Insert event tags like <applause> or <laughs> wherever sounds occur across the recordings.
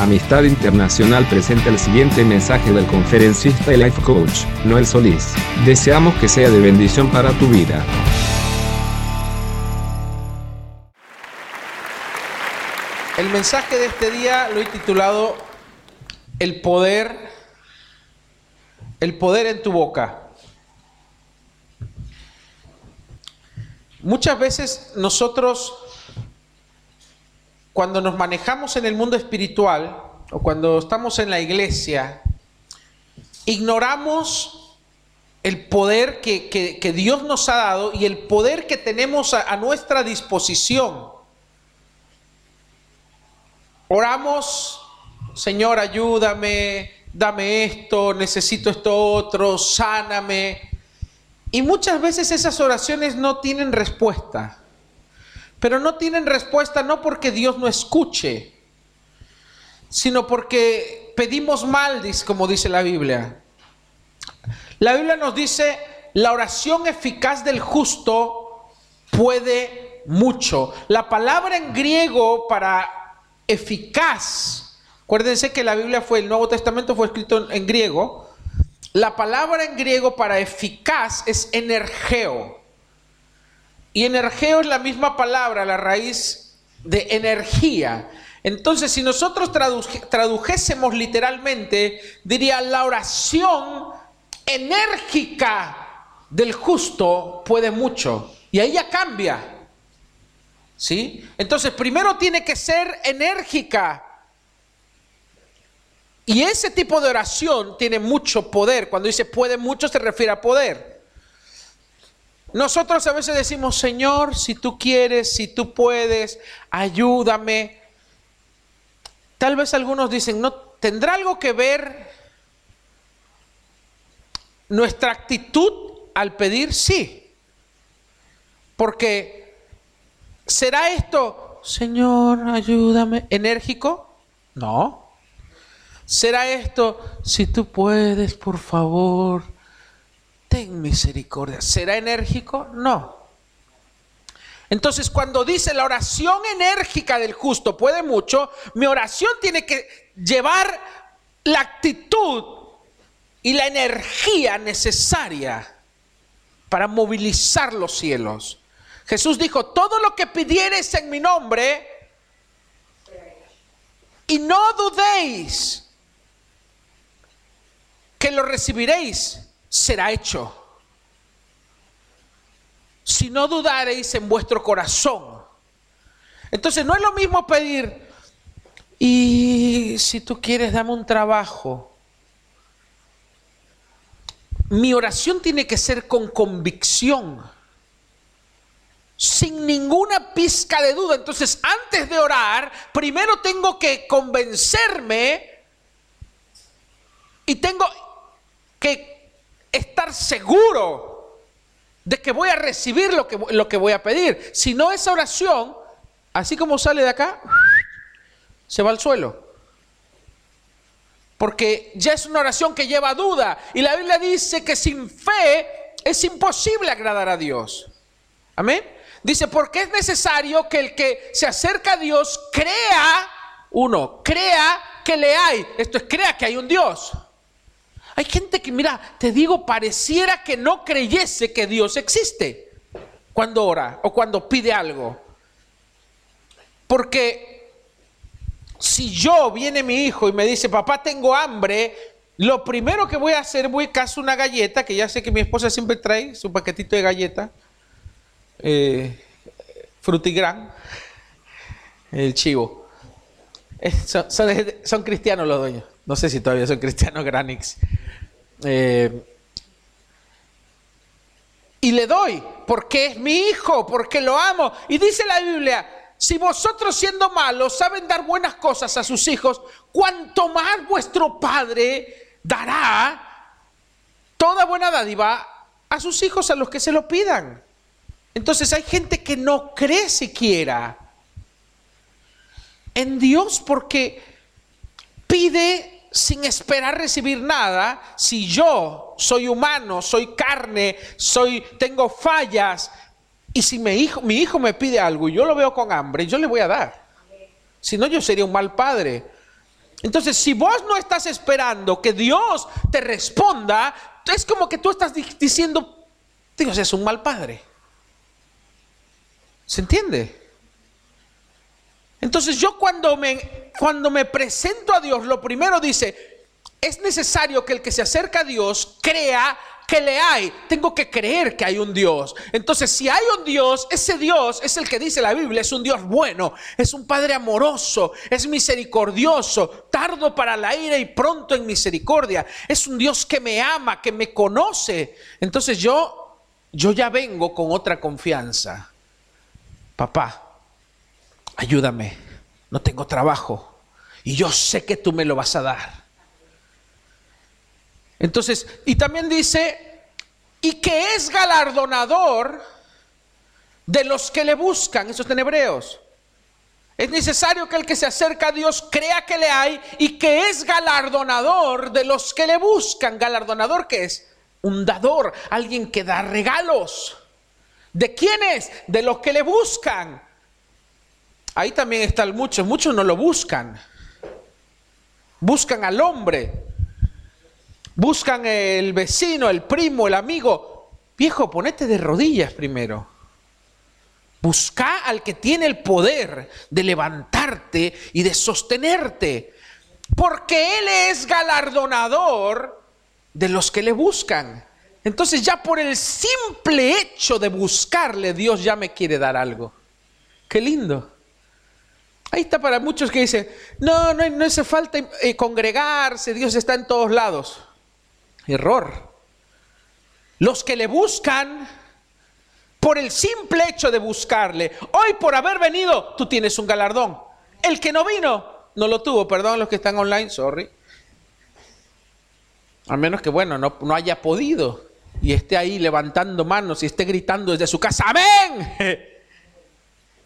Amistad Internacional presenta el siguiente mensaje del conferencista y life coach, Noel Solís. Deseamos que sea de bendición para tu vida. El mensaje de este día lo he titulado El poder, el poder en tu boca. Muchas veces nosotros, cuando nos manejamos en el mundo espiritual o cuando estamos en la iglesia, ignoramos el poder que, que- Dios nos ha dado y el poder que tenemos a nuestra disposición. Oramos, Señor, ayúdame, dame esto, necesito esto otro, sáname. Y muchas veces esas oraciones no tienen respuesta. Pero no tienen respuesta no porque Dios no escuche, sino porque pedimos mal, como dice la Biblia. La Biblia nos dice, la oración eficaz del justo puede mucho. La palabra en griego para eficaz, acuérdense que la Biblia fue, el Nuevo Testamento fue escrito en griego. La palabra en griego para eficaz es energeo. Y energeo es la misma palabra, la raíz de energía. Entonces, si nosotros tradujésemos literalmente, diría la oración enérgica del justo puede mucho. Y ahí ya cambia. ¿Sí? Entonces, primero tiene que ser enérgica. Y ese tipo de oración tiene mucho poder. Cuando dice puede mucho, se refiere a poder. Nosotros a veces decimos, Señor, si tú quieres, si tú puedes, ayúdame. Tal vez algunos dicen, no, ¿tendrá algo que ver nuestra actitud al pedir? Sí. Porque ¿será esto, Señor, ayúdame, enérgico? No. ¿Será esto, si tú puedes, por favor, ten misericordia? ¿Será enérgico? No. Entonces, cuando dice la oración enérgica del justo puede mucho, mi oración tiene que llevar la actitud y la energía necesaria para movilizar los cielos. Jesús dijo, todo lo que pidiereis en mi nombre, y no dudéis que lo recibiréis, será hecho. Si no dudareis en vuestro corazón. Entonces no es lo mismo pedir, y si tú quieres, dame un trabajo. Mi oración tiene que ser con convicción, sin ninguna pizca de duda. Entonces, antes de orar, primero tengo que convencerme y tengo que estar seguro de que voy a recibir lo que, lo que voy a pedir. Si no, esa oración, así como sale de acá, se va al suelo. Porque ya es una oración que lleva duda. Y la Biblia dice que sin fe es imposible agradar a Dios. Amén. Dice, porque es necesario que el que se acerca a Dios crea, uno, crea que le hay. Esto es, crea que hay un Dios. Hay gente que, mira, te digo, pareciera que no creyese que Dios existe cuando ora o cuando pide algo. Porque si yo viene mi hijo y me dice, papá, tengo hambre, lo primero que voy a hacer, voy caso una galleta, que ya sé que mi esposa siempre trae su paquetito de galleta, eh, frutigran, el chivo. Eh, son, son cristianos los dueños. No sé si todavía son cristianos <laughs> Granix. Eh, y le doy, porque es mi hijo, porque lo amo. Y dice la Biblia, si vosotros siendo malos saben dar buenas cosas a sus hijos, cuanto más vuestro Padre dará toda buena dádiva a sus hijos, a los que se lo pidan. Entonces hay gente que no cree siquiera en Dios porque pide sin esperar recibir nada. Si yo soy humano, soy carne, soy tengo fallas y si mi hijo, mi hijo me pide algo y yo lo veo con hambre, yo le voy a dar. Si no yo sería un mal padre. Entonces, si vos no estás esperando que Dios te responda, es como que tú estás diciendo, Dios es un mal padre. ¿Se entiende? Entonces yo cuando me, cuando me presento a Dios, lo primero dice, es necesario que el que se acerca a Dios crea que le hay. Tengo que creer que hay un Dios. Entonces, si hay un Dios, ese Dios es el que dice la Biblia, es un Dios bueno, es un Padre amoroso, es misericordioso, tardo para la ira y pronto en misericordia. Es un Dios que me ama, que me conoce. Entonces yo, yo ya vengo con otra confianza. Papá, ayúdame, no tengo trabajo y yo sé que tú me lo vas a dar. Entonces, y también dice, y que es galardonador de los que le buscan, eso está en Hebreos. Es necesario que el que se acerca a Dios crea que le hay y que es galardonador de los que le buscan. ¿Galardonador qué es? Un dador, alguien que da regalos. ¿De quiénes? De los que le buscan. Ahí también están muchos, muchos no lo buscan. Buscan al hombre, Buscan el vecino, el primo, el amigo. Viejo, ponete de rodillas primero. Busca al que tiene el poder de levantarte y de sostenerte. Porque Él es galardonador de los que le buscan. Entonces ya por el simple hecho de buscarle, Dios ya me quiere dar algo. Qué lindo. Ahí está para muchos que dicen, no, no, no hace falta eh, congregarse, Dios está en todos lados. Error. Los que le buscan, por el simple hecho de buscarle, hoy por haber venido, tú tienes un galardón. El que no vino, no lo tuvo. Perdón los que están online, sorry. A menos que, bueno, no, no haya podido y esté ahí levantando manos y esté gritando desde su casa, amén. <laughs>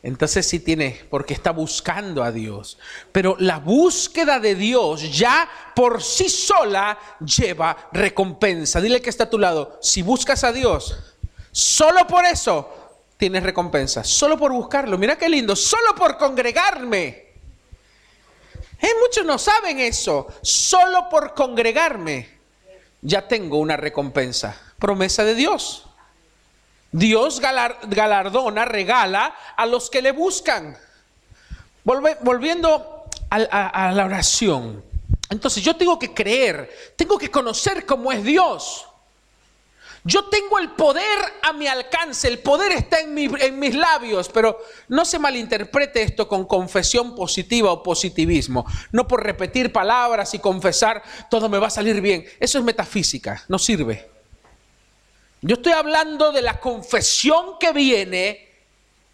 entonces sí tiene, porque está buscando a Dios. Pero la búsqueda de Dios ya por sí sola lleva recompensa. Dile que está a tu lado, si buscas a Dios, solo por eso tienes recompensa, solo por buscarlo. Mira qué lindo, solo por congregarme. Eh, muchos no saben eso, solo por congregarme ya tengo una recompensa, promesa de Dios. Dios galardona, regala a los que le buscan. volviendo a, la oración. Entonces yo tengo que creer, tengo que conocer cómo es Dios. Yo tengo el poder a mi alcance, el poder está en, en, mis labios, pero no se malinterprete esto con confesión positiva o positivismo. No por repetir palabras y confesar, todo me va a salir bien. Eso es metafísica, no sirve. Yo estoy hablando de la confesión que viene,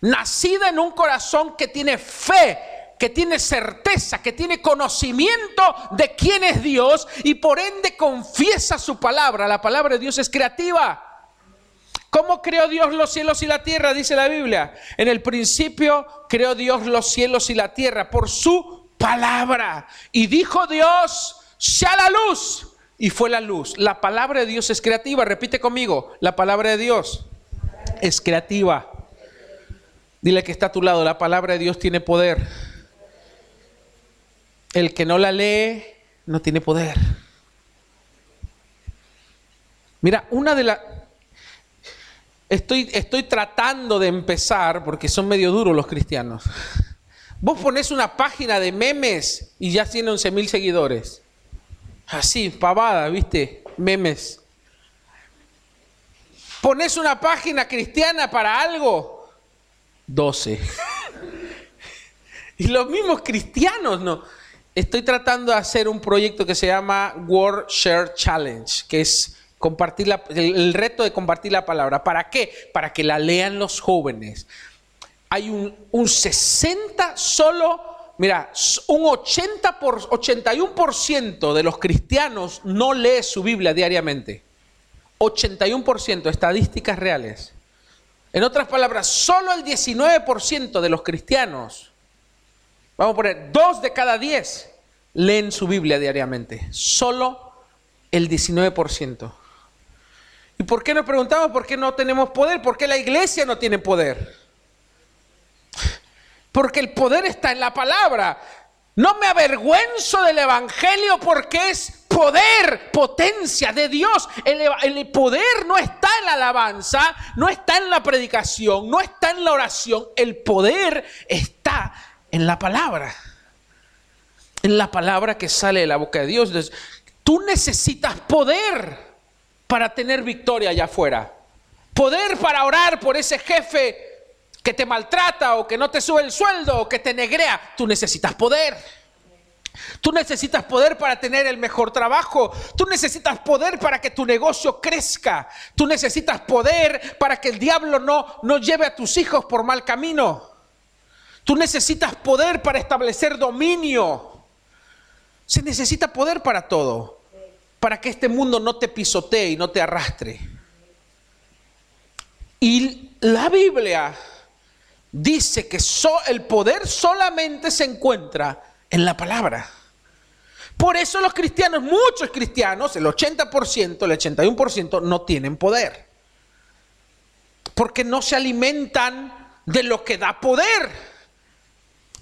nacida en un corazón que tiene fe, que tiene certeza, que tiene conocimiento de quién es Dios y por ende confiesa su palabra. La palabra de Dios es creativa. ¿Cómo creó Dios los cielos y la tierra? Dice la Biblia. En el principio creó Dios los cielos y la tierra por su palabra. Y dijo Dios, sea la luz y fue la luz. La palabra de Dios es creativa. Repite conmigo, la palabra de Dios es creativa. Dile que está a tu lado, la palabra de Dios tiene poder. El que no la lee no tiene poder. Mira, una de las... Estoy, estoy tratando de empezar, porque son medio duros los cristianos. Vos pones una página de memes y ya tiene 11 mil seguidores. Así, pavada, viste, memes. Pones una página cristiana para algo, 12. <laughs> y los mismos cristianos, ¿no? Estoy tratando de hacer un proyecto que se llama World Share Challenge, que es compartir el, reto de compartir la palabra. ¿Para qué? Para que la lean los jóvenes. Hay un, un 60 solo Mira, un 80 por, 81% de los cristianos no lee su Biblia diariamente. 81%, estadísticas reales. En otras palabras, solo el 19% de los cristianos, vamos a poner, dos de cada 10 leen su Biblia diariamente. Solo el 19%. ¿Y por qué nos preguntamos por qué no tenemos poder? ¿Por qué la iglesia no tiene poder? Porque el poder está en la palabra. No me avergüenzo del Evangelio porque es poder, potencia de Dios. El, poder no está en la alabanza, no está en la predicación, no está en la oración. El poder está en la palabra. En la palabra que sale de la boca de Dios. Tú necesitas poder para tener victoria allá afuera. Poder para orar por ese jefe que te maltrata o que no te sube el sueldo o que te negrea. Tú necesitas poder. Tú necesitas poder para tener el mejor trabajo. Tú necesitas poder para que tu negocio crezca. Tú necesitas poder para que el diablo no, no lleve a tus hijos por mal camino. Tú necesitas poder para establecer dominio. Se necesita poder para todo. Para que este mundo no te pisotee y no te arrastre. Y la Biblia dice que el poder solamente se encuentra en la palabra. Por eso los cristianos, muchos cristianos, el 80%, el 81% no tienen poder. Porque no se alimentan de lo que da poder.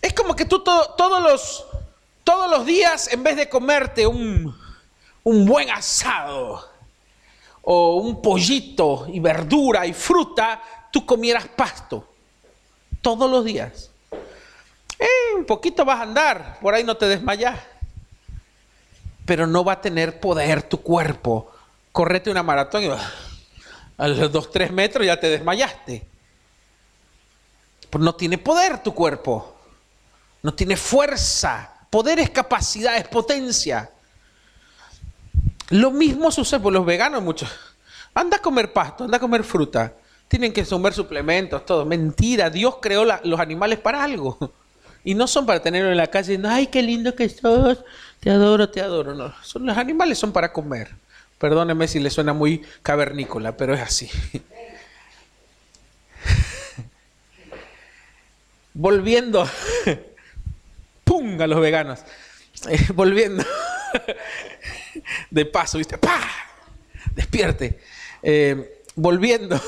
Es como que tú todos, los, todos los días, en vez de comerte un, un buen asado o un pollito y verdura y fruta, tú comieras pasto. Todos los días. Eh, un poquito vas a andar, por ahí no te desmayas. Pero no va a tener poder tu cuerpo. Correte una maratón y a los dos, tres metros ya te desmayaste. Pues no tiene poder tu cuerpo. No tiene fuerza. Poder es capacidad, es potencia. Lo mismo sucede por los veganos muchos. Anda a comer pasto, anda a comer fruta. Tienen que comer suplementos, todo. Mentira, Dios creó los animales para algo. Y no son para tenerlo en la calle diciendo, ay, qué lindo que sos, te adoro, te adoro. Son, los animales son para comer. Perdóneme si le suena muy cavernícola, pero es así. <laughs> Volviendo, <laughs> ¡pum! a los veganos. Eh, volviendo, <laughs> de paso, ¿viste? ¡Pah! Despierte. Eh, volviendo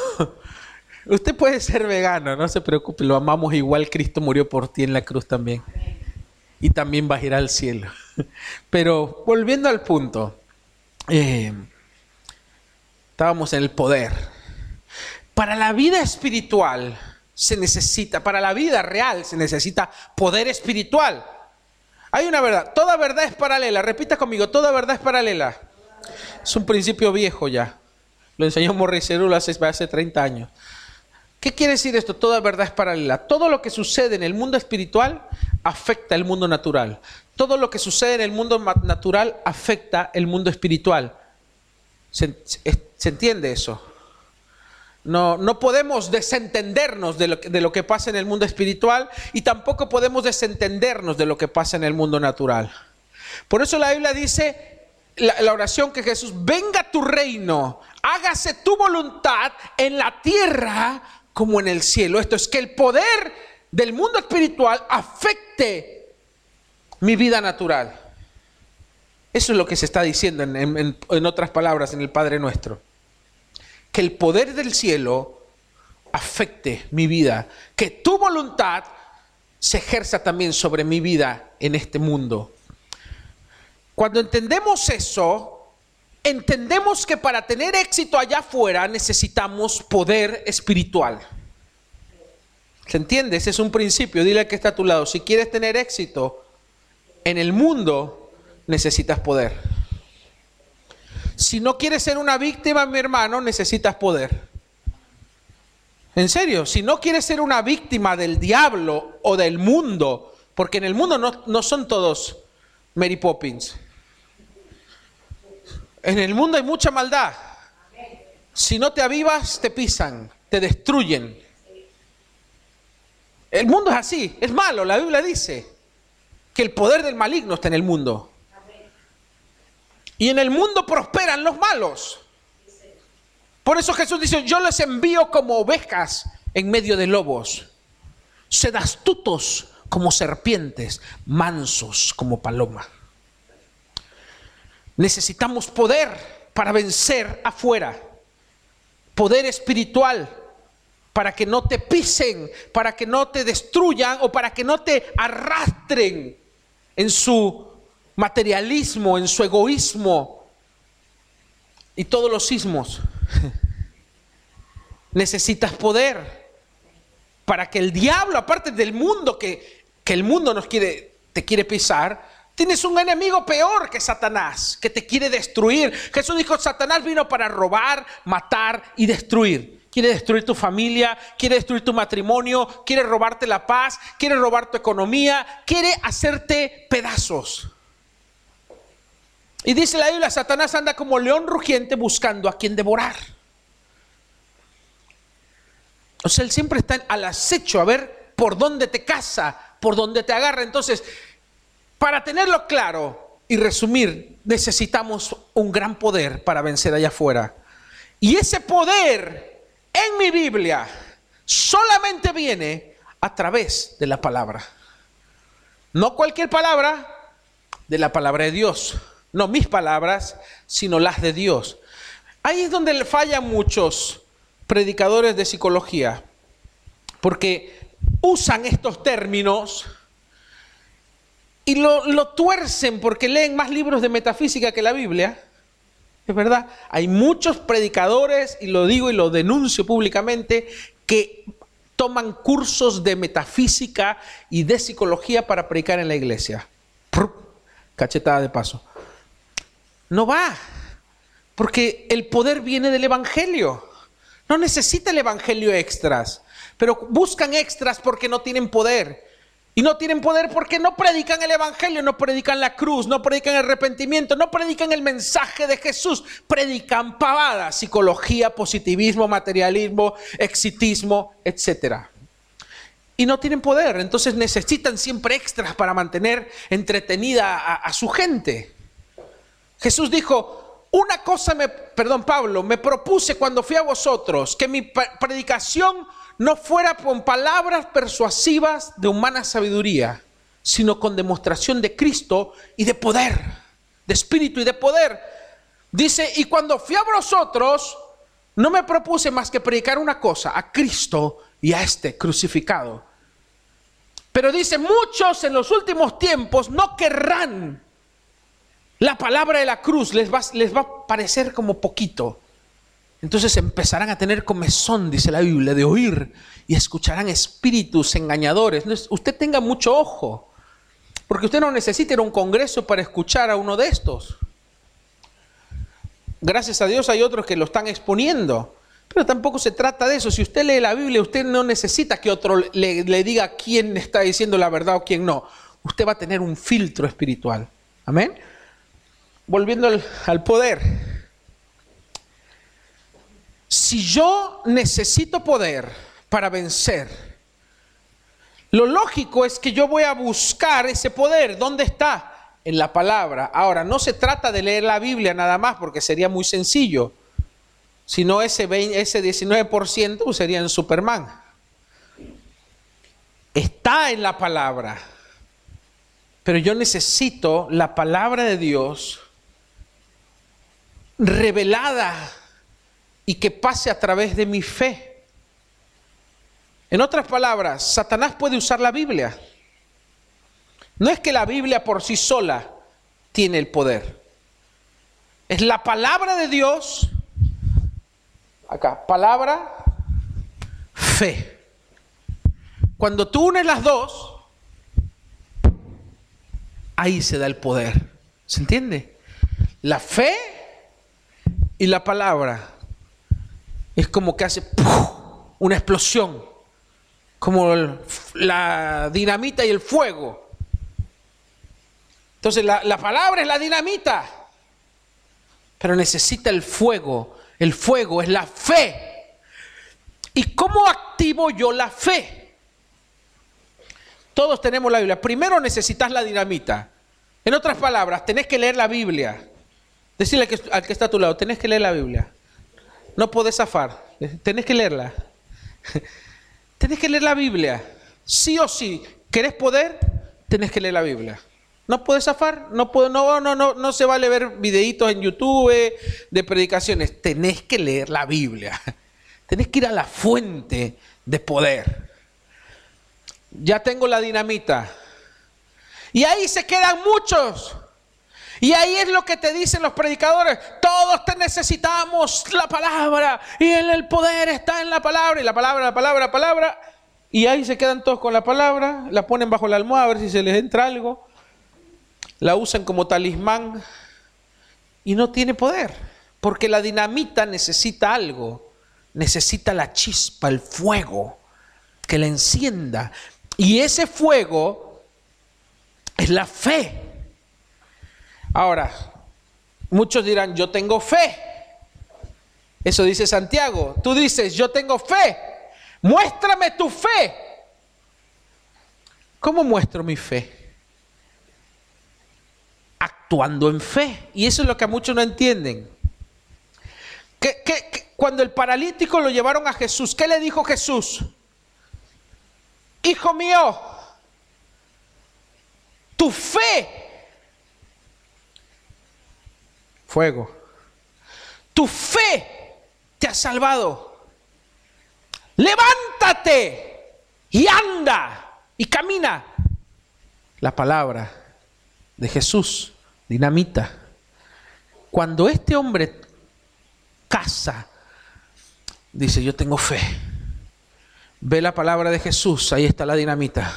Usted puede ser vegano, no se preocupe, lo amamos igual, Cristo murió por ti en la cruz también. Y también va a ir al cielo. <laughs> Pero volviendo al punto, eh, estábamos en el poder. Para la vida espiritual se necesita, para la vida real se necesita poder espiritual. Hay una verdad, toda verdad es paralela, repita conmigo, toda verdad es paralela. Es un principio viejo ya. Lo enseñó Morris hace, hace 30 años. ¿Qué quiere decir esto? Toda verdad es paralela. Todo lo que sucede en el mundo espiritual afecta el mundo natural. Todo lo que sucede en el mundo natural afecta el mundo espiritual. ¿Se, entiende eso? No, no podemos desentendernos de lo, de lo, que pasa en el mundo espiritual y tampoco podemos desentendernos de lo que pasa en el mundo natural. Por eso la Biblia dice, la, la oración que Jesús, venga tu reino, hágase tu voluntad en la tierra como en el cielo. Esto es que el poder del mundo espiritual afecte mi vida natural. Eso es lo que se está diciendo en, otras palabras en el Padre Nuestro. Que el poder del cielo afecte mi vida. Que tu voluntad se ejerza también sobre mi vida en este mundo. Cuando entendemos eso, entendemos que para tener éxito allá afuera necesitamos poder espiritual. ¿Se entiende? Ese es un principio. Dile que está a tu lado. Si quieres tener éxito en el mundo, necesitas poder. Si no quieres ser una víctima, mi hermano, necesitas poder. En serio, si no quieres ser una víctima del diablo o del mundo, porque en el mundo no, no son todos Mary Poppins. En el mundo hay mucha maldad. Si no te avivas, te pisan, te destruyen. El mundo es así, es malo. La Biblia dice que el poder del maligno está en el mundo. Y en el mundo prosperan los malos. Por eso Jesús dice, yo les envío como ovejas en medio de lobos. Sed astutos como serpientes, mansos como paloma. Necesitamos poder para vencer afuera. Poder espiritual para que no te pisen, para que no te destruyan o para que no te arrastren en su materialismo, en su egoísmo y todos los sismos. <laughs> Necesitas poder para que el diablo, aparte del mundo que, que el mundo nos quiere, te quiere pisar, Tienes un enemigo peor que Satanás, que te quiere destruir. Jesús dijo, Satanás vino para robar, matar y destruir. Quiere destruir tu familia, quiere destruir tu matrimonio, quiere robarte la paz, quiere robar tu economía, quiere hacerte pedazos. Y dice la Biblia, Satanás anda como león rugiente buscando a quien devorar. O sea, él siempre está al acecho a ver por dónde te caza, por dónde te agarra. Entonces, para tenerlo claro y resumir, necesitamos un gran poder para vencer allá afuera. Y ese poder en mi Biblia solamente viene a través de la palabra. No cualquier palabra, de la palabra de Dios. No mis palabras, sino las de Dios. Ahí es donde fallan muchos predicadores de psicología, porque usan estos términos y lo, tuercen porque leen más libros de metafísica que la Biblia. Es verdad, hay muchos predicadores, y lo digo y lo denuncio públicamente, que toman cursos de metafísica y de psicología para predicar en la iglesia. Cachetada de paso. No va, porque el poder viene del Evangelio. No necesita el Evangelio extras, pero buscan extras porque no tienen poder. Y no tienen poder porque no predican el Evangelio, no predican la cruz, no predican el arrepentimiento, no predican el mensaje de Jesús, predican pavadas, psicología, positivismo, materialismo, exitismo, etc. Y no tienen poder, entonces necesitan siempre extras para mantener entretenida a, a su gente. Jesús dijo, una cosa me, perdón Pablo, me propuse cuando fui a vosotros, que mi predicación no fuera con palabras persuasivas de humana sabiduría, sino con demostración de Cristo y de poder, de espíritu y de poder. Dice, y cuando fui a vosotros, no me propuse más que predicar una cosa, a Cristo y a este crucificado. Pero dice, muchos en los últimos tiempos no querrán la palabra de la cruz, les va, les va a parecer como poquito. Entonces empezarán a tener comezón, dice la Biblia, de oír y escucharán espíritus engañadores. usted tenga mucho ojo, porque usted no necesita ir a un congreso para escuchar a uno de estos. Gracias a Dios hay otros que lo están exponiendo, pero tampoco se trata de eso. Si usted lee la Biblia, usted no necesita que otro le, diga quién está diciendo la verdad o quién no. Usted va a tener un filtro espiritual. Amén. Volviendo al poder. Si yo necesito poder para vencer, lo lógico es que yo voy a buscar ese poder. ¿Dónde está? En la palabra. Ahora, no se trata de leer la Biblia nada más porque sería muy sencillo. Si no, ese, ese 19% sería en Superman. Está en la palabra. Pero yo necesito la palabra de Dios revelada y que pase a través de mi fe. En otras palabras, Satanás puede usar la Biblia. No es que la Biblia por sí sola tiene el poder. Es la palabra de Dios. Acá, palabra, fe. Cuando tú unes las dos, ahí se da el poder. ¿Se entiende? La fe y la palabra es como que hace una explosión, como la dinamita y el fuego. Entonces la, la palabra es la dinamita, pero necesita el fuego. El fuego es la fe. ¿Y cómo activo yo la fe? Todos tenemos la Biblia. Primero necesitas la dinamita. En otras palabras, tenés que leer la Biblia. Decirle al que está a tu lado, tenés que leer la Biblia. No podés zafar. Tenés que leerla. <laughs> Tenés que leer la Biblia. Sí o sí. ¿Querés poder? Tenés que leer la Biblia. No puedes zafar, no, puedo, no, no, no, no se vale ver videitos en YouTube de predicaciones. Tenés que leer la Biblia. <laughs> Tenés que ir a la fuente de poder. Ya tengo la dinamita. Y ahí se quedan muchos. Y ahí es lo que te dicen los predicadores. Todos te necesitamos la palabra. Y el poder está en la palabra. Y la palabra, la palabra, la palabra. Y ahí se quedan todos con la palabra. La ponen bajo la almohada a ver si se les entra algo. La usan como talismán. Y no tiene poder. Porque la dinamita necesita algo. Necesita la chispa, el fuego. Que la encienda. Y ese fuego es la fe. Ahora, muchos dirán, yo tengo fe. Eso dice Santiago. Tú dices, yo tengo fe. Muéstrame tu fe. ¿Cómo muestro mi fe? Actuando en fe. Y eso es lo que a muchos no entienden. cuando el paralítico lo llevaron a Jesús, ¿qué le dijo Jesús? Hijo mío, tu fe fuego. Tu fe te ha salvado. Levántate y anda y camina. La palabra de Jesús, dinamita. Cuando este hombre casa, dice, yo tengo fe. Ve la palabra de Jesús, ahí está la dinamita.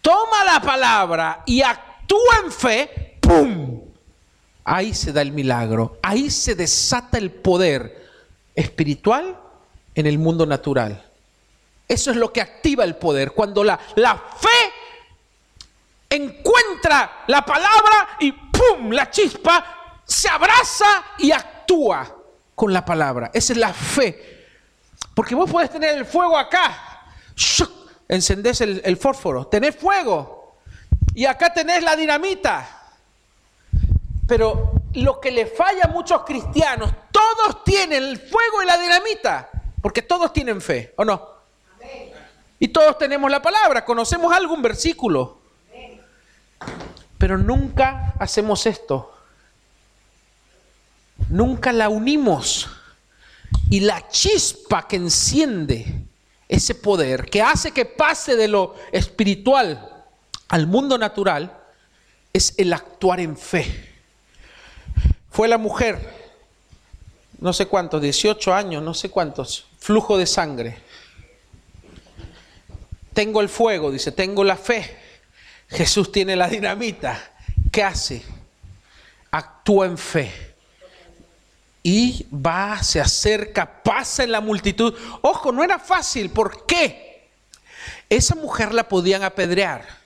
Toma la palabra y actúa en fe, ¡pum! Ahí se da el milagro, ahí se desata el poder espiritual en el mundo natural. Eso es lo que activa el poder. Cuando la, la fe encuentra la palabra y ¡pum! La chispa se abraza y actúa con la palabra. Esa es la fe. Porque vos podés tener el fuego acá. Encendés el, el fósforo. Tenés fuego. Y acá tenés la dinamita. Pero lo que le falla a muchos cristianos, todos tienen el fuego y la dinamita, porque todos tienen fe, ¿o no? Y todos tenemos la palabra, conocemos algún versículo, pero nunca hacemos esto. Nunca la unimos. Y la chispa que enciende ese poder, que hace que pase de lo espiritual al mundo natural, es el actuar en fe. Fue la mujer, no sé cuántos, 18 años, no sé cuántos, flujo de sangre. Tengo el fuego, dice, tengo la fe. Jesús tiene la dinamita. ¿Qué hace? Actúa en fe. Y va, se acerca, pasa en la multitud. Ojo, no era fácil. ¿Por qué? Esa mujer la podían apedrear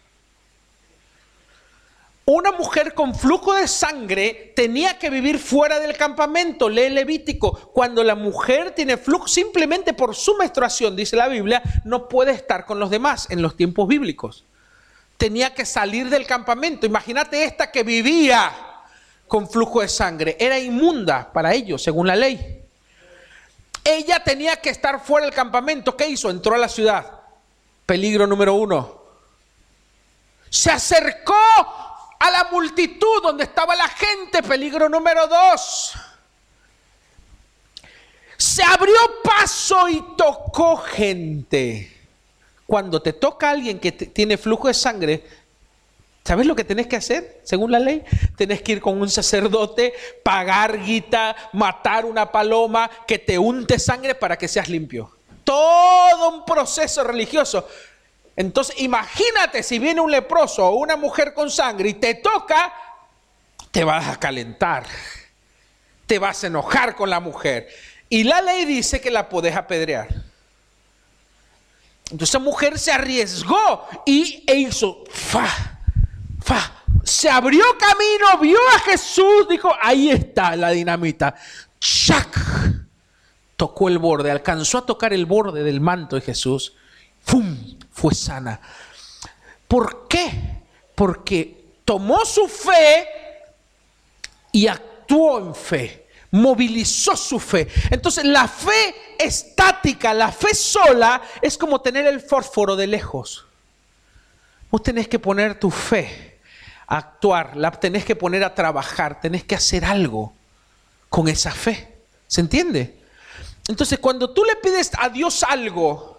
una mujer con flujo de sangre tenía que vivir fuera del campamento, lee Levítico. Cuando la mujer tiene flujo, simplemente por su menstruación, dice la Biblia, no puede estar con los demás en los tiempos bíblicos. Tenía que salir del campamento. Imagínate esta que vivía con flujo de sangre. Era inmunda para ellos, según la ley. Ella tenía que estar fuera del campamento. ¿Qué hizo? Entró a la ciudad. Peligro número uno. Se acercó a la multitud donde estaba la gente. Peligro número dos. Se abrió paso y tocó gente. Cuando te toca alguien que tiene flujo de sangre, ¿sabes lo que tenés que hacer según la ley? Tenés que ir con un sacerdote, pagar guita, matar una paloma, que te unte sangre para que seas limpio. Todo un proceso religioso. Entonces imagínate si viene un leproso o una mujer con sangre y te toca, te vas a calentar, te vas a enojar con la mujer. Y la ley dice que la podés apedrear. Entonces esa mujer se arriesgó y e hizo, fa, fa, se abrió camino, vio a Jesús, dijo, ahí está la dinamita. ¡Chac! Tocó el borde, alcanzó a tocar el borde del manto de Jesús. ¡Fum! Fue sana. ¿Por qué? Porque tomó su fe y actuó en fe, movilizó su fe. Entonces la fe estática, la fe sola es como tener el fósforo de lejos. Vos tenés que poner tu fe a actuar, la tenés que poner a trabajar, tenés que hacer algo con esa fe. ¿Se entiende? Entonces cuando tú le pides a Dios algo,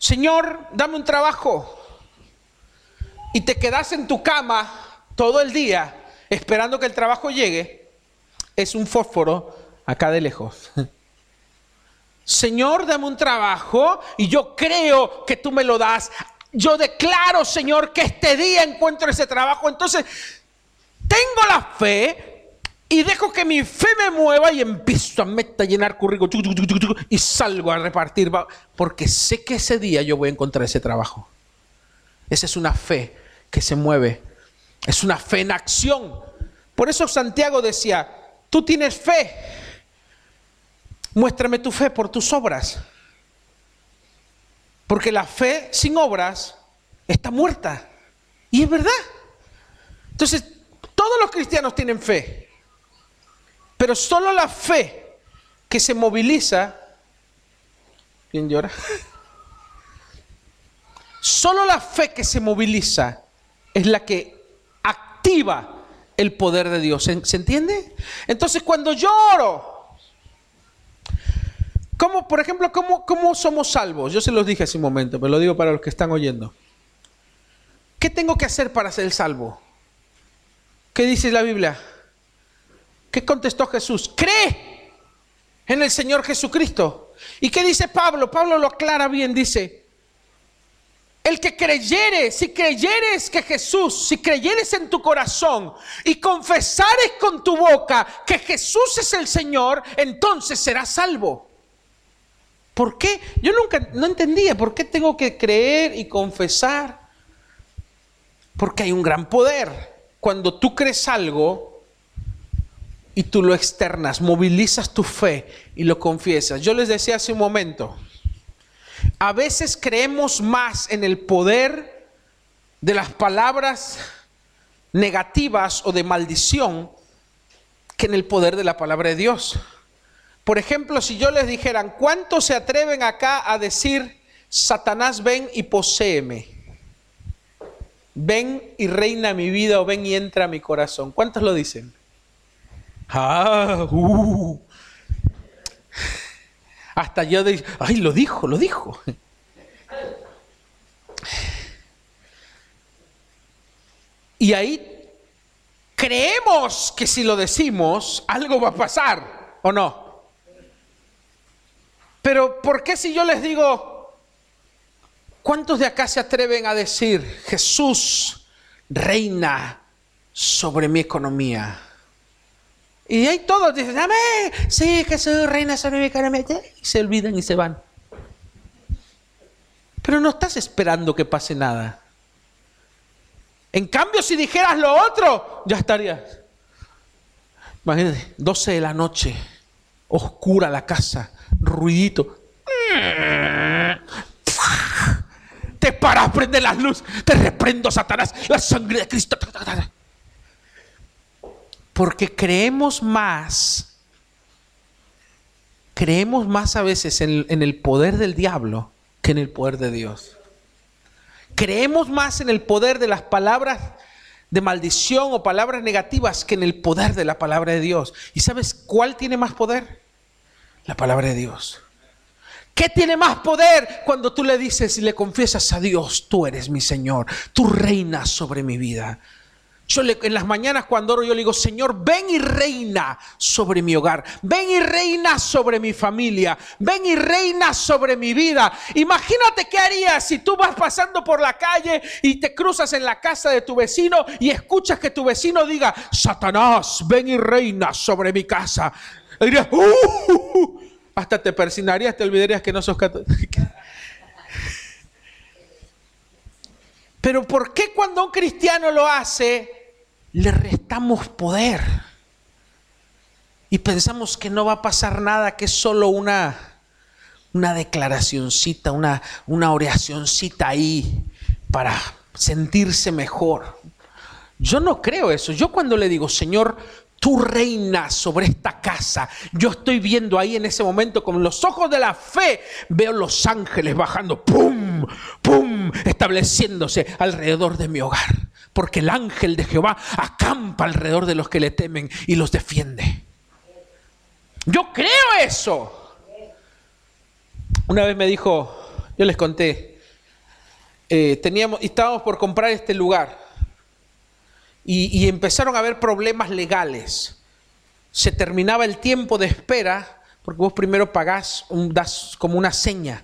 Señor, dame un trabajo. y te quedas en tu cama todo el día esperando que el trabajo llegue, es un fósforo acá de lejos. Señor, dame un trabajo y yo creo que tú me lo das. Yo declaro, Señor, que este día encuentro ese trabajo. Entonces, tengo la fe y dejo que mi fe me mueva y empiezo a meter, a llenar currículum y salgo a repartir. Porque sé que ese día yo voy a encontrar ese trabajo. Esa es una fe que se mueve. Es una fe en acción. Por eso Santiago decía, tú tienes fe. Muéstrame tu fe por tus obras. Porque la fe sin obras está muerta. Y es verdad. Entonces, todos los cristianos tienen fe. Pero solo la fe que se moviliza... ¿Quién llora? Solo la fe que se moviliza es la que activa el poder de Dios. ¿Se, entiende? Entonces cuando lloro, ¿cómo, por ejemplo, cómo, cómo somos salvos? Yo se los dije hace un momento, pero lo digo para los que están oyendo. ¿Qué tengo que hacer para ser salvo? ¿Qué dice la Biblia? ¿Qué contestó Jesús? Cree en el Señor Jesucristo. ¿Y qué dice Pablo? Pablo lo aclara bien, dice, el que creyere, si creyeres que Jesús, si creyeres en tu corazón y confesares con tu boca que Jesús es el Señor, entonces serás salvo. ¿Por qué? Yo nunca, no entendía por qué tengo que creer y confesar. Porque hay un gran poder. Cuando tú crees algo y tú lo externas, movilizas tu fe y lo confiesas. Yo les decía hace un momento, a veces creemos más en el poder de las palabras negativas o de maldición que en el poder de la palabra de Dios. Por ejemplo, si yo les dijeran, ¿cuántos se atreven acá a decir, Satanás ven y poséeme? Ven y reina mi vida o ven y entra a mi corazón. ¿Cuántos lo dicen? Ah, uh. Hasta yo de, ay, lo dijo, lo dijo. Y ahí creemos que si lo decimos, algo va a pasar, ¿o no? Pero ¿por qué si yo les digo, ¿cuántos de acá se atreven a decir, Jesús reina sobre mi economía? Y ahí todos dicen, amén, sí, Jesús reina sobre mi economía. Y se olvidan y se van. Pero no estás esperando que pase nada. En cambio, si dijeras lo otro, ya estarías. Imagínate, 12 de la noche, oscura la casa, ruidito. Te paras, prende las luces, te reprendo, Satanás, la sangre de Cristo. Porque creemos más, creemos más a veces en, el poder del diablo que en el poder de Dios. Creemos más en el poder de las palabras de maldición o palabras negativas que en el poder de la palabra de Dios. ¿Y sabes cuál tiene más poder? La palabra de Dios. ¿Qué tiene más poder cuando tú le dices y le confiesas a Dios, tú eres mi Señor, tú reinas sobre mi vida? Yo en las mañanas cuando oro yo le digo, Señor, ven y reina sobre mi hogar, ven y reina sobre mi familia, ven y reina sobre mi vida. Imagínate qué harías si tú vas pasando por la calle y te cruzas en la casa de tu vecino y escuchas que tu vecino diga, Satanás, ven y reina sobre mi casa. dirías, uh, hasta te persinarías, te olvidarías que no sos católico. Pero ¿por qué cuando un cristiano lo hace, le restamos poder. Y pensamos que no va a pasar nada, que es solo una, una declaracioncita, una, una oracioncita ahí para sentirse mejor. Yo no creo eso. Yo cuando le digo, Señor, tú reinas sobre esta casa, yo estoy viendo ahí en ese momento con los ojos de la fe, veo los ángeles bajando, ¡pum! ¡pum! estableciéndose alrededor de mi hogar porque el ángel de Jehová acampa alrededor de los que le temen y los defiende. Yo creo eso. Una vez me dijo, yo les conté, eh, teníamos, estábamos por comprar este lugar y, empezaron a haber problemas legales. Se terminaba el tiempo de espera porque vos primero pagás, un, das como una seña.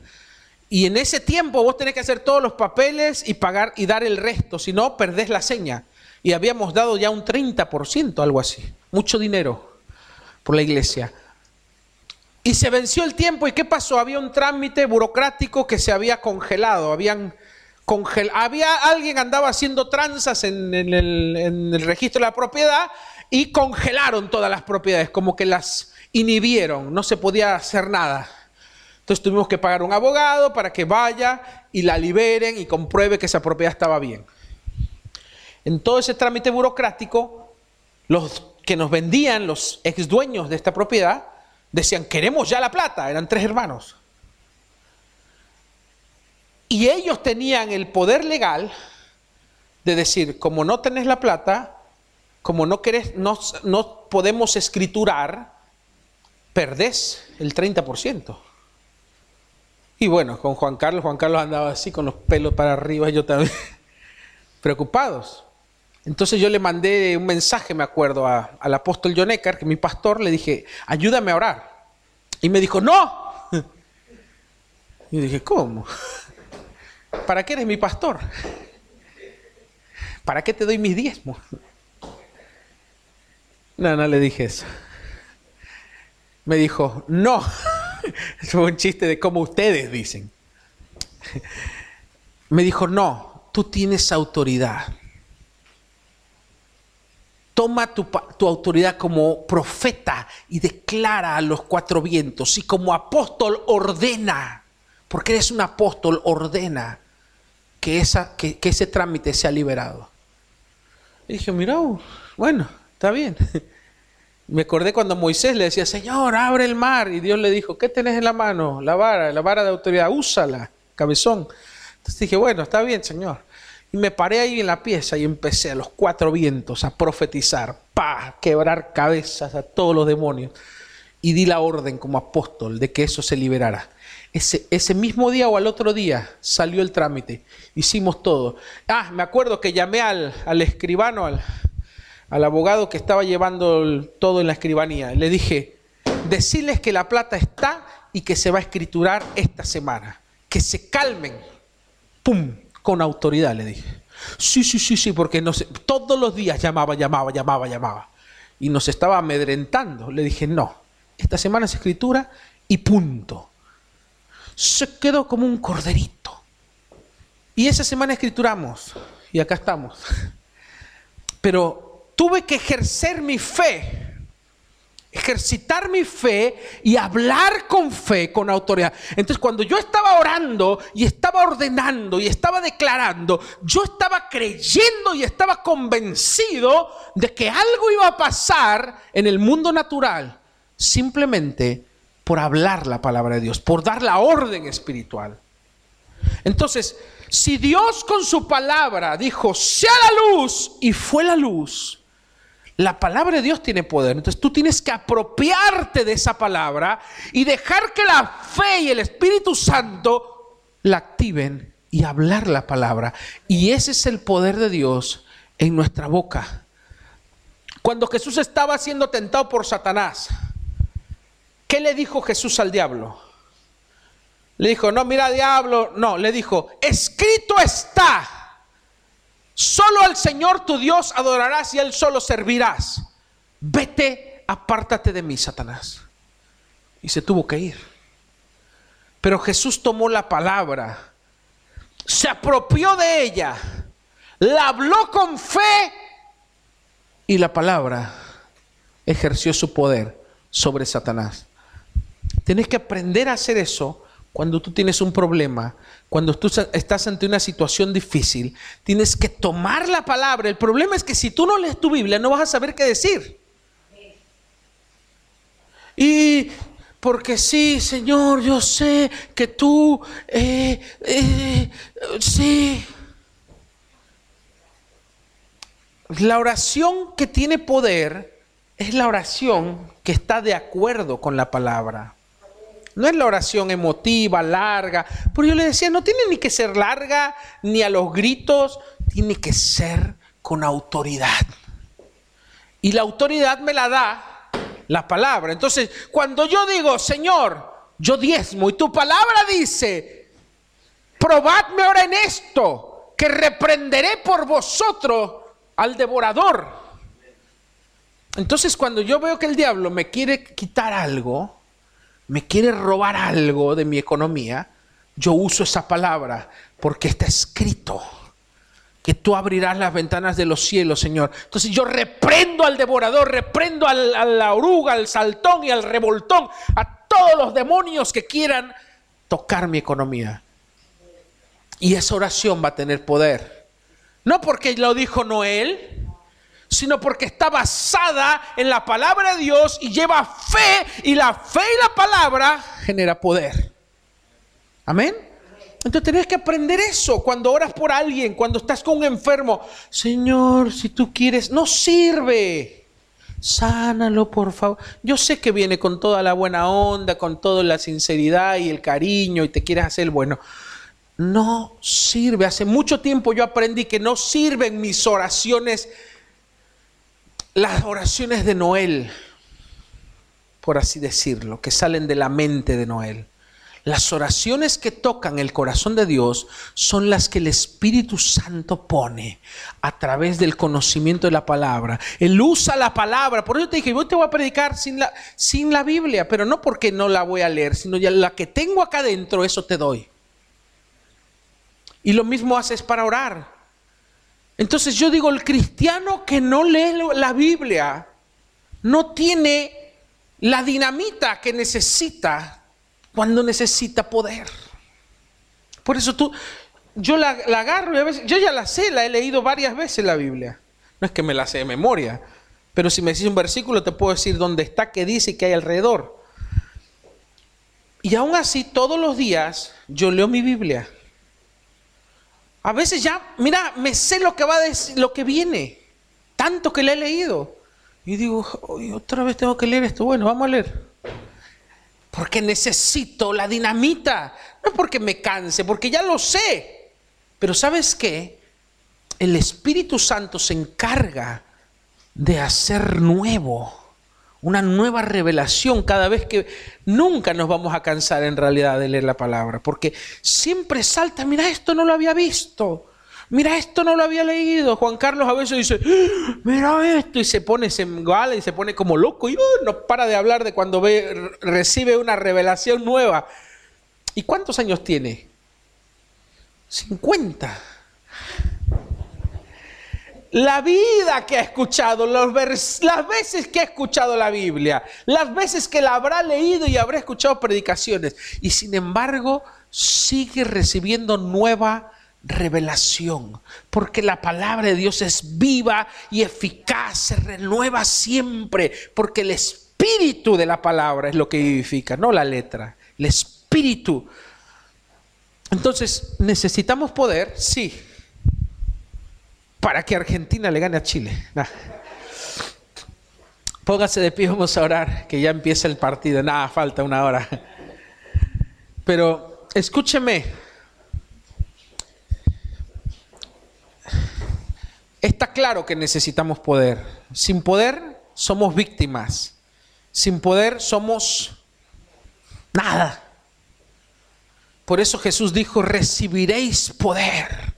Y en ese tiempo vos tenés que hacer todos los papeles y pagar y dar el resto, si no, perdés la seña. Y habíamos dado ya un 30%, algo así, mucho dinero por la iglesia. Y se venció el tiempo y ¿qué pasó? Había un trámite burocrático que se había congelado, habían había alguien andaba haciendo tranzas en, el, registro de la propiedad y congelaron todas las propiedades, como que las inhibieron, no se podía hacer nada. Entonces tuvimos que pagar un abogado para que vaya y la liberen y compruebe que esa propiedad estaba bien. En todo ese trámite burocrático, los que nos vendían, los ex dueños de esta propiedad, decían, queremos ya la plata, eran tres hermanos. Y ellos tenían el poder legal de decir, como no tenés la plata, como no, querés, no, no podemos escriturar, perdés el 30%. <laughs> Y bueno, con Juan Carlos, Juan Carlos andaba así con los pelos para arriba, yo también, <laughs> preocupados. Entonces yo le mandé un mensaje, me acuerdo, al apóstol John que mi pastor, le dije, ayúdame a orar. Y me dijo, no. <laughs> Y dije, ¿cómo? ¿Para qué eres mi pastor? ¿Para qué te doy mis diezmos? No, no le dije eso. Me dijo, no. <laughs> Es un chiste de cómo ustedes dicen. Me dijo, no, tú tienes autoridad. Toma tu, tu, autoridad como profeta y declara a los cuatro vientos. Y como apóstol ordena, porque eres un apóstol, ordena que, esa, que, ese trámite sea liberado. Y dije, mira, bueno, está bien. <laughs> Me acordé cuando Moisés le decía, Señor, abre el mar. Y Dios le dijo, ¿qué tenés en la mano? La vara, la vara de autoridad, úsala, cabezón. Entonces dije, bueno, está bien, Señor. Y me paré ahí en la pieza y empecé a los cuatro vientos a profetizar, pa, quebrar cabezas a todos los demonios. Y di la orden como apóstol de que eso se liberara. Ese, mismo día o al otro día salió el trámite. Hicimos todo. Ah, me acuerdo que llamé al, escribano, al, al, abogado que estaba llevando todo en la escribanía. Le dije, decirles que la plata está y que se va a escriturar esta semana. Que se calmen. ¡Pum! Con autoridad, le dije. Sí, sí, sí, sí, porque no todos los días llamaba, llamaba, llamaba, llamaba. Y nos estaba amedrentando. Le dije, no, esta semana se escritura y punto se quedó como un corderito. Y esa semana escrituramos, y acá estamos. <laughs> Pero tuve que ejercer mi fe, ejercitar mi fe y hablar con fe, con autoridad. Entonces cuando yo estaba orando y estaba ordenando y estaba declarando, yo estaba creyendo y estaba convencido de que algo iba a pasar en el mundo natural, simplemente por hablar la palabra de Dios, por dar la orden espiritual. Entonces, si Dios con su palabra dijo, sea la luz, y fue la luz, la palabra de Dios tiene poder. Entonces tú tienes que apropiarte de esa palabra y dejar que la fe y el Espíritu Santo la activen y hablar la palabra. Y ese es el poder de Dios en nuestra boca. Cuando Jesús estaba siendo tentado por Satanás, ¿Qué le dijo Jesús al diablo? Le dijo, no, mira diablo, no, le dijo, escrito está, solo al Señor tu Dios adorarás y Él solo servirás. Vete, apártate de mí, Satanás. Y se tuvo que ir. Pero Jesús tomó la palabra, se apropió de ella, la habló con fe y la palabra ejerció su poder sobre Satanás. Tienes que aprender a hacer eso cuando tú tienes un problema, cuando tú estás ante una situación difícil. Tienes que tomar la palabra. El problema es que si tú no lees tu Biblia no vas a saber qué decir. Y porque sí, Señor, yo sé que tú, eh, eh, sí. La oración que tiene poder es la oración que está de acuerdo con la palabra. No es la oración emotiva, larga. Pero yo le decía, no tiene ni que ser larga, ni a los gritos, tiene que ser con autoridad. Y la autoridad me la da la palabra. Entonces, cuando yo digo, Señor, yo diezmo, y tu palabra dice, probadme ahora en esto, que reprenderé por vosotros al devorador. Entonces, cuando yo veo que el diablo me quiere quitar algo, me quiere robar algo de mi economía, yo uso esa palabra porque está escrito que tú abrirás las ventanas de los cielos, Señor. Entonces yo reprendo al devorador, reprendo a la oruga, al saltón y al revoltón, a todos los demonios que quieran tocar mi economía. Y esa oración va a tener poder. No porque lo dijo Noel, sino porque está basada en la palabra de Dios y lleva fe, y la fe y la palabra genera poder. Amén. Entonces tenés que aprender eso cuando oras por alguien, cuando estás con un enfermo. Señor, si tú quieres, no sirve. Sánalo, por favor. Yo sé que viene con toda la buena onda, con toda la sinceridad y el cariño y te quieres hacer bueno. No sirve. Hace mucho tiempo yo aprendí que no sirven mis oraciones las oraciones de Noel, por así decirlo, que salen de la mente de Noel. Las oraciones que tocan el corazón de Dios son las que el Espíritu Santo pone a través del conocimiento de la palabra. Él usa la palabra. Por eso te dije, yo te voy a predicar sin la, sin la Biblia, pero no porque no la voy a leer, sino ya la que tengo acá dentro, eso te doy. Y lo mismo haces para orar. Entonces yo digo, el cristiano que no lee la Biblia no tiene la dinamita que necesita cuando necesita poder. Por eso tú, yo la, agarro y a veces, yo ya la sé, la he leído varias veces la Biblia. No es que me la sé de memoria, pero si me decís un versículo te puedo decir dónde está, qué dice y qué hay alrededor. Y aún así, todos los días yo leo mi Biblia. A veces ya, mira, me sé lo que va a decir, lo que viene, tanto que le he leído. Y digo, otra vez tengo que leer esto. Bueno, vamos a leer. Porque necesito la dinamita. No porque me canse, porque ya lo sé. Pero ¿sabes qué? El Espíritu Santo se encarga de hacer nuevo una nueva revelación cada vez que nunca nos vamos a cansar en realidad de leer la palabra, porque siempre salta, mira, esto no lo había visto, mira, esto no lo había leído. Juan Carlos a veces dice, mira esto, y se pone, se y se pone como loco, y uh, no para de hablar de cuando ve, recibe una revelación nueva. ¿Y cuántos años tiene? 50 la vida que ha escuchado, las veces que ha escuchado la Biblia, las veces que la habrá leído y habrá escuchado predicaciones. Y sin embargo, sigue recibiendo nueva revelación, porque la palabra de Dios es viva y eficaz, se renueva siempre, porque el espíritu de la palabra es lo que vivifica, no la letra, el espíritu. Entonces, ¿necesitamos poder? Sí para que Argentina le gane a Chile. Póngase de pie, vamos a orar, que ya empieza el partido. Nada, falta una hora. Pero escúcheme. Está claro que necesitamos poder. Sin poder somos víctimas. Sin poder somos nada. Por eso Jesús dijo, recibiréis poder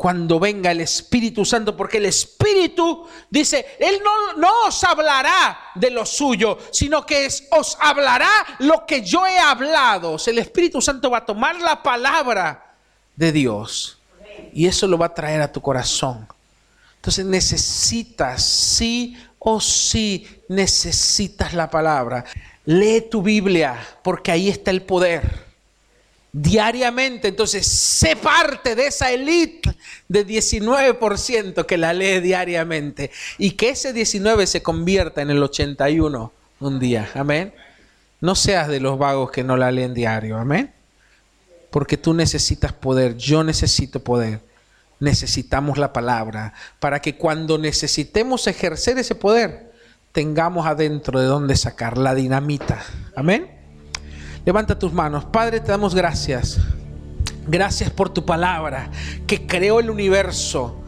cuando venga el Espíritu Santo, porque el Espíritu dice, Él no, os hablará de lo suyo, sino que os hablará lo que yo he hablado. el Espíritu Santo va a tomar la palabra de Dios y eso lo va a traer a tu corazón. Entonces necesitas, sí o sí, necesitas la palabra. Lee tu Biblia, porque ahí está el poder diariamente. Entonces, sé parte de esa elite de 19% que la lee diariamente y que ese 19 se convierta en el 81 un día. Amén. No seas de los vagos que no la leen diario. Amén. Porque tú necesitas poder, yo necesito poder. Necesitamos la palabra para que cuando necesitemos ejercer ese poder, tengamos adentro de dónde sacar la dinamita. Amén. Levanta tus manos. Padre, te damos gracias. Gracias por tu palabra que creó el universo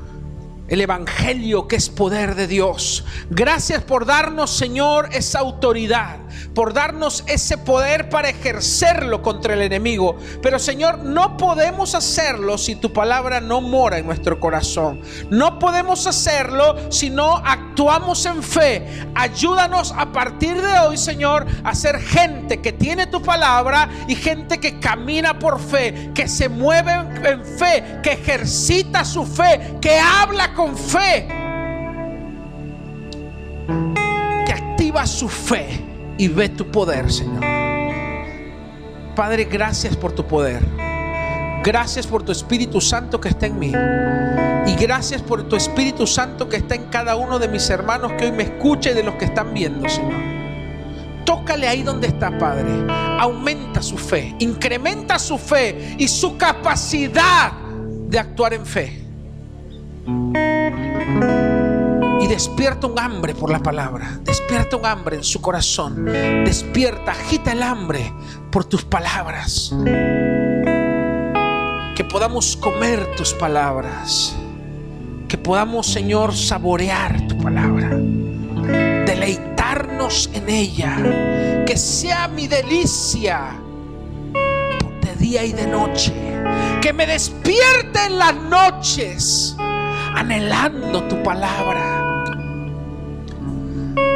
el Evangelio que es poder de Dios. Gracias por darnos, Señor, esa autoridad, por darnos ese poder para ejercerlo contra el enemigo. Pero, Señor, no podemos hacerlo si tu palabra no mora en nuestro corazón. No podemos hacerlo si no actuamos en fe. Ayúdanos a partir de hoy, Señor, a ser gente que tiene tu palabra y gente que camina por fe, que se mueve en fe, que ejercita su fe, que habla con fe, que activa su fe y ve tu poder, Señor. Padre, gracias por tu poder. Gracias por tu Espíritu Santo que está en mí. Y gracias por tu Espíritu Santo que está en cada uno de mis hermanos que hoy me escucha y de los que están viendo, Señor. Tócale ahí donde está, Padre. Aumenta su fe, incrementa su fe y su capacidad de actuar en fe. Y despierta un hambre por la palabra. Despierta un hambre en su corazón. Despierta, agita el hambre por tus palabras. Que podamos comer tus palabras. Que podamos, Señor, saborear tu palabra. Deleitarnos en ella. Que sea mi delicia de día y de noche. Que me despierte en las noches anhelando tu palabra.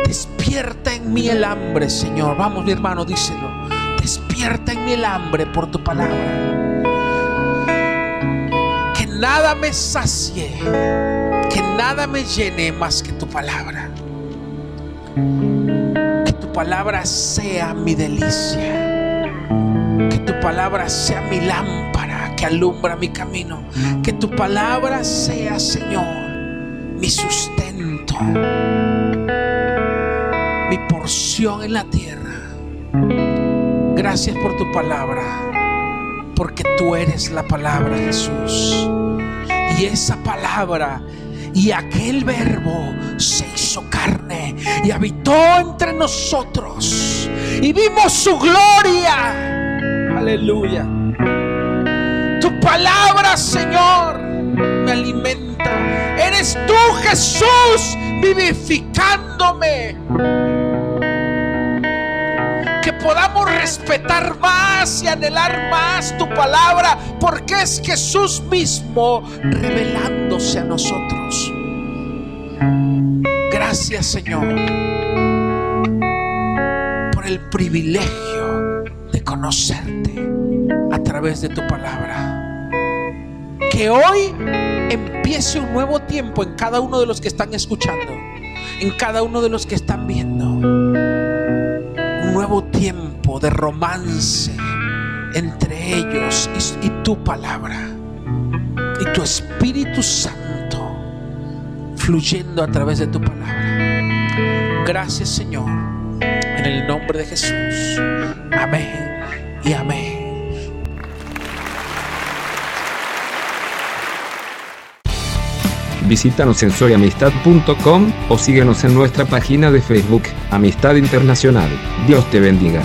Despierta en mí el hambre, Señor. Vamos, mi hermano, díselo. Despierta en mí el hambre por tu palabra. Que nada me sacie, que nada me llene más que tu palabra. Que tu palabra sea mi delicia. Que tu palabra sea mi lámpara que alumbra mi camino. Que tu palabra sea, Señor, mi sustento, mi porción en la tierra. Gracias por tu palabra, porque tú eres la palabra, Jesús. Y esa palabra y aquel verbo se hizo carne y habitó entre nosotros y vimos su gloria. Aleluya palabra, Señor, me alimenta. Eres tú, Jesús, vivificándome. Que podamos respetar más y anhelar más tu palabra, porque es Jesús mismo revelándose a nosotros. Gracias, Señor, por el privilegio de conocerte a través de tu palabra que hoy empiece un nuevo tiempo en cada uno de los que están escuchando, en cada uno de los que están viendo. Un nuevo tiempo de romance entre ellos y, tu palabra y tu Espíritu Santo fluyendo a través de tu palabra. Gracias Señor, en el nombre de Jesús. Amén y amén. Visítanos en soyamistad.com o síguenos en nuestra página de Facebook, Amistad Internacional. Dios te bendiga.